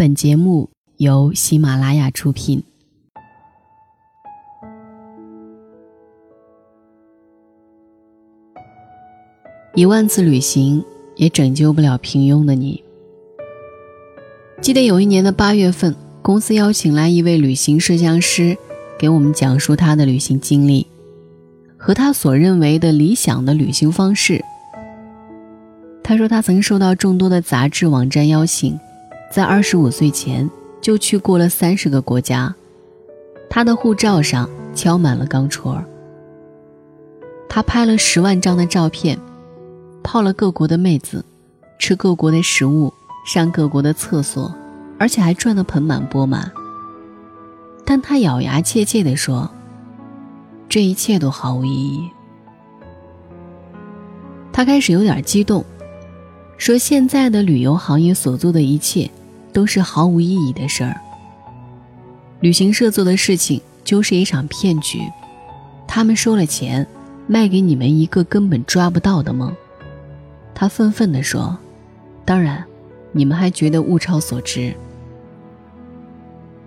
本节目由喜马拉雅出品。一万次旅行也拯救不了平庸的你。记得有一年的八月份，公司邀请来一位旅行摄像师，给我们讲述他的旅行经历和他所认为的理想的旅行方式。他说，他曾受到众多的杂志网站邀请，在二十五岁前就去过了三十个国家，他的护照上敲满了钢戳。他拍了十万张的照片。泡了各国的妹子，吃各国的食物，上各国的厕所，而且还赚得盆满钵满。但他咬牙切切地说：“这一切都毫无意义。”他开始有点激动，说：“现在的旅游行业所做的一切，都是毫无意义的事儿。旅行社做的事情就是一场骗局，他们收了钱，卖给你们一个根本抓不到的梦。”他愤愤地说：“当然，你们还觉得物超所值。”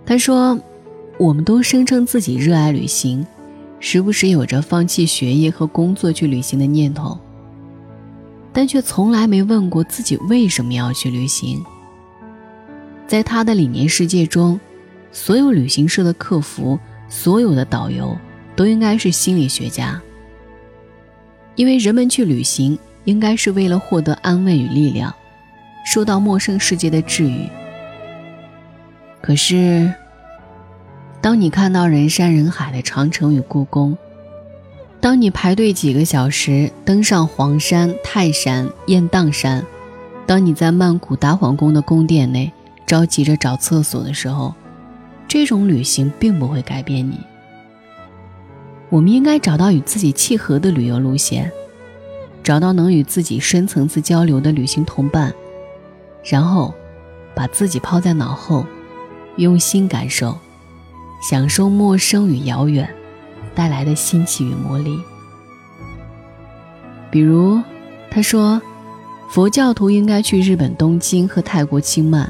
他说：“我们都声称自己热爱旅行，时不时有着放弃学业和工作去旅行的念头，但却从来没问过自己为什么要去旅行。”在他的理念世界中，所有旅行社的客服、所有的导游都应该是心理学家，因为人们去旅行。应该是为了获得安慰与力量，受到陌生世界的治愈。可是，当你看到人山人海的长城与故宫，当你排队几个小时登上黄山、泰山、雁荡山，当你在曼谷达皇宫的宫殿内着急着找厕所的时候，这种旅行并不会改变你。我们应该找到与自己契合的旅游路线。找到能与自己深层次交流的旅行同伴，然后把自己抛在脑后，用心感受，享受陌生与遥远带来的新奇与魔力。比如，他说，佛教徒应该去日本东京和泰国清迈，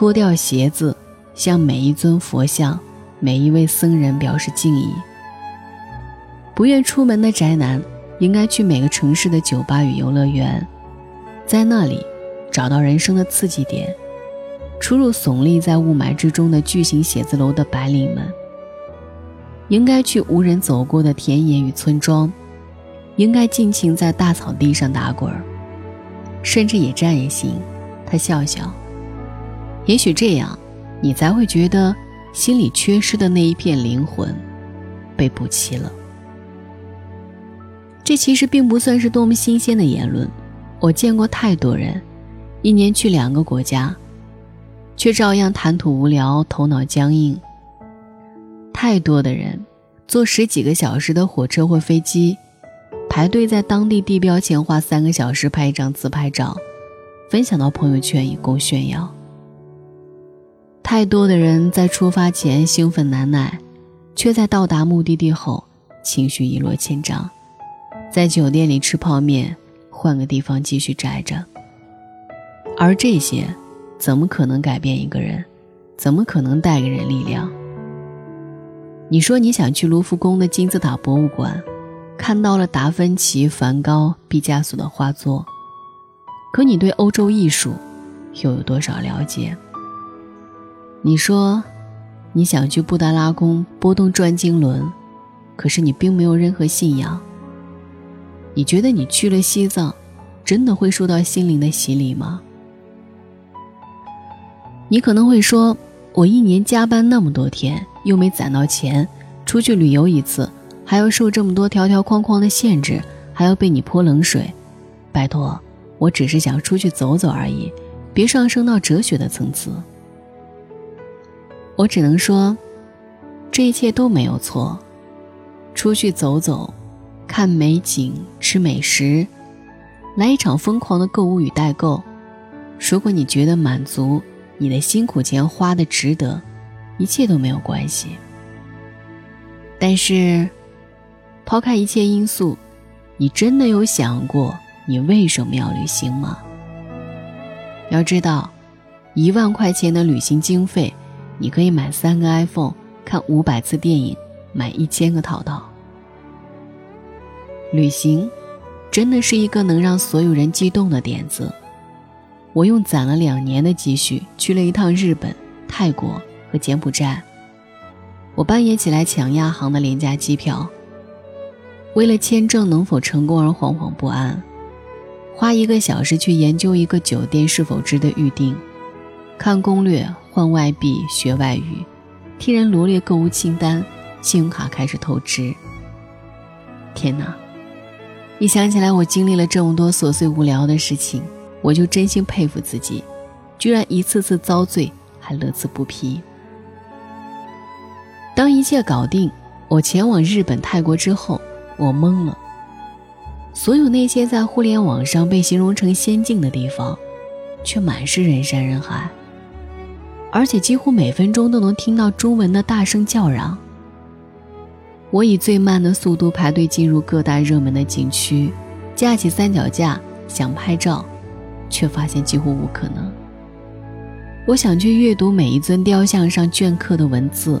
脱掉鞋子，向每一尊佛像、每一位僧人表示敬意。不愿出门的宅男。应该去每个城市的酒吧与游乐园，在那里找到人生的刺激点。出入耸立在雾霾之中的巨型写字楼的白领们，应该去无人走过的田野与村庄，应该尽情在大草地上打滚儿，甚至野战也行。他笑笑，也许这样，你才会觉得心里缺失的那一片灵魂被补齐了。这其实并不算是多么新鲜的言论，我见过太多人，一年去两个国家，却照样谈吐无聊、头脑僵硬。太多的人坐十几个小时的火车或飞机，排队在当地地标前花三个小时拍一张自拍照，分享到朋友圈以供炫耀。太多的人在出发前兴奋难耐，却在到达目的地后情绪一落千丈。在酒店里吃泡面，换个地方继续宅着。而这些，怎么可能改变一个人？怎么可能带给人力量？你说你想去卢浮宫的金字塔博物馆，看到了达芬奇、梵高、毕加索的画作，可你对欧洲艺术又有多少了解？你说你想去布达拉宫拨动转经轮，可是你并没有任何信仰。你觉得你去了西藏，真的会受到心灵的洗礼吗？你可能会说，我一年加班那么多天，又没攒到钱，出去旅游一次，还要受这么多条条框框的限制，还要被你泼冷水。拜托，我只是想出去走走而已，别上升到哲学的层次。我只能说，这一切都没有错，出去走走。看美景，吃美食，来一场疯狂的购物与代购。如果你觉得满足，你的辛苦钱花的值得，一切都没有关系。但是，抛开一切因素，你真的有想过你为什么要旅行吗？要知道，一万块钱的旅行经费，你可以买三个 iPhone，看五百次电影，买一千个淘淘。旅行，真的是一个能让所有人激动的点子。我用攒了两年的积蓄去了一趟日本、泰国和柬埔寨。我半夜起来抢亚航的廉价机票，为了签证能否成功而惶惶不安，花一个小时去研究一个酒店是否值得预订，看攻略、换外币、学外语，替人罗列购物清单，信用卡开始透支。天哪！一想起来我经历了这么多琐碎无聊的事情，我就真心佩服自己，居然一次次遭罪还乐此不疲。当一切搞定，我前往日本、泰国之后，我懵了。所有那些在互联网上被形容成仙境的地方，却满是人山人海，而且几乎每分钟都能听到中文的大声叫嚷。我以最慢的速度排队进入各大热门的景区，架起三脚架想拍照，却发现几乎无可能。我想去阅读每一尊雕像上镌刻的文字，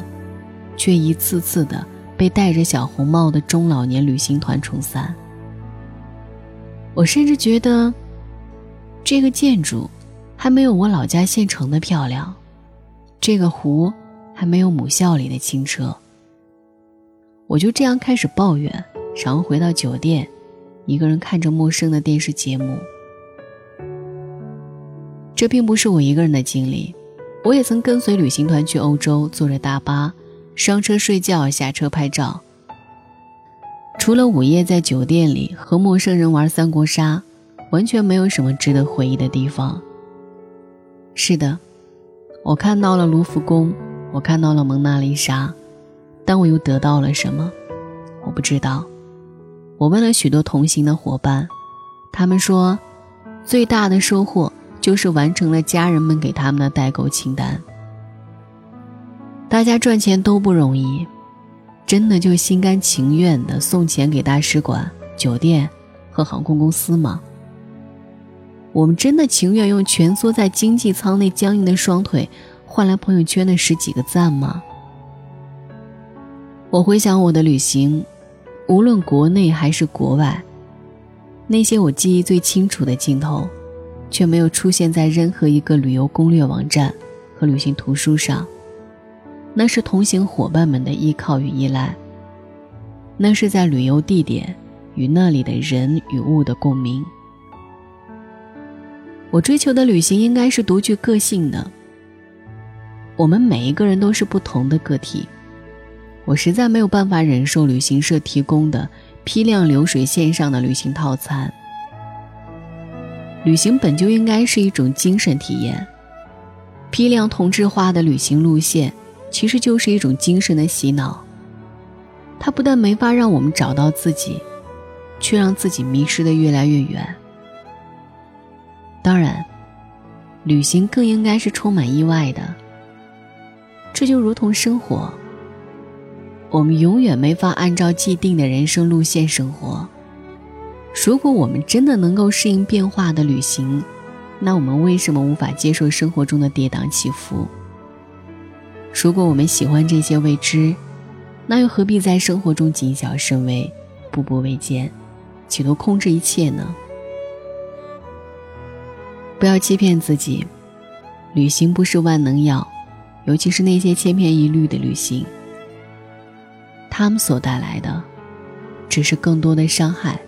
却一次次的被戴着小红帽的中老年旅行团冲散。我甚至觉得，这个建筑还没有我老家县城的漂亮，这个湖还没有母校里的清澈。我就这样开始抱怨，然后回到酒店，一个人看着陌生的电视节目。这并不是我一个人的经历，我也曾跟随旅行团去欧洲，坐着大巴上车睡觉，下车拍照。除了午夜在酒店里和陌生人玩三国杀，完全没有什么值得回忆的地方。是的，我看到了卢浮宫，我看到了蒙娜丽莎。但我又得到了什么？我不知道。我问了许多同行的伙伴，他们说，最大的收获就是完成了家人们给他们的代购清单。大家赚钱都不容易，真的就心甘情愿的送钱给大使馆、酒店和航空公司吗？我们真的情愿用蜷缩在经济舱内僵硬的双腿，换来朋友圈的十几个赞吗？我回想我的旅行，无论国内还是国外，那些我记忆最清楚的镜头，却没有出现在任何一个旅游攻略网站和旅行图书上。那是同行伙伴们的依靠与依赖，那是在旅游地点与那里的人与物的共鸣。我追求的旅行应该是独具个性的。我们每一个人都是不同的个体。我实在没有办法忍受旅行社提供的批量流水线上的旅行套餐。旅行本就应该是一种精神体验，批量同质化的旅行路线其实就是一种精神的洗脑。它不但没法让我们找到自己，却让自己迷失的越来越远。当然，旅行更应该是充满意外的。这就如同生活。我们永远没法按照既定的人生路线生活。如果我们真的能够适应变化的旅行，那我们为什么无法接受生活中的跌宕起伏？如果我们喜欢这些未知，那又何必在生活中谨小慎微、步步维艰，企图控制一切呢？不要欺骗自己，旅行不是万能药，尤其是那些千篇一律的旅行。他们所带来的，只是更多的伤害。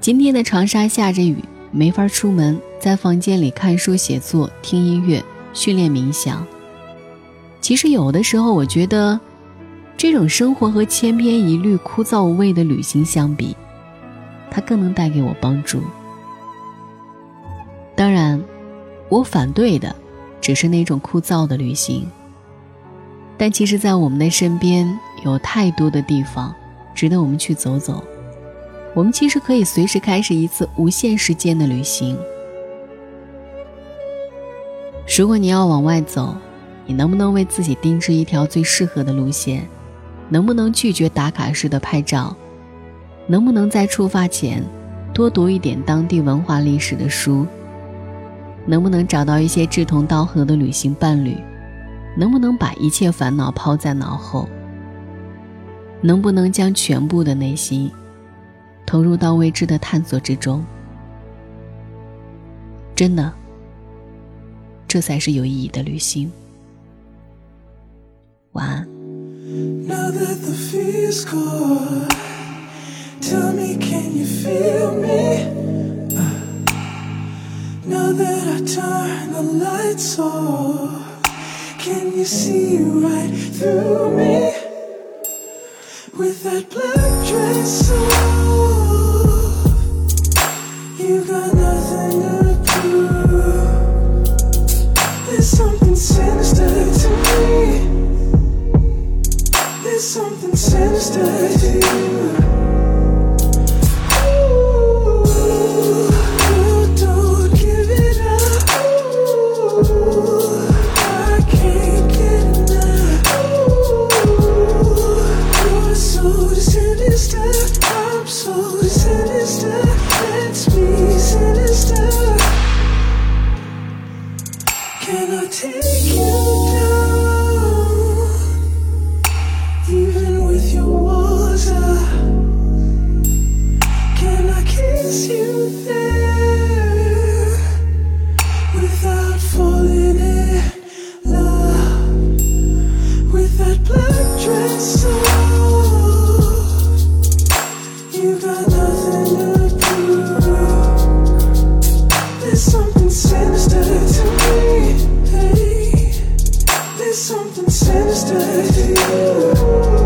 今天的长沙下着雨，没法出门，在房间里看书、写作、听音乐、训练冥想。其实有的时候，我觉得，这种生活和千篇一律、枯燥无味的旅行相比，它更能带给我帮助。我反对的，只是那种枯燥的旅行。但其实，在我们的身边有太多的地方，值得我们去走走。我们其实可以随时开始一次无限时间的旅行。如果你要往外走，你能不能为自己定制一条最适合的路线？能不能拒绝打卡式的拍照？能不能在出发前多读一点当地文化历史的书？能不能找到一些志同道合的旅行伴侣？能不能把一切烦恼抛在脑后？能不能将全部的内心投入到未知的探索之中？真的，这才是有意义的旅行。晚安。See right through me with that black dress on? You got nothing to prove. There's something sinister to me. There's something sinister to you. something sinister to you.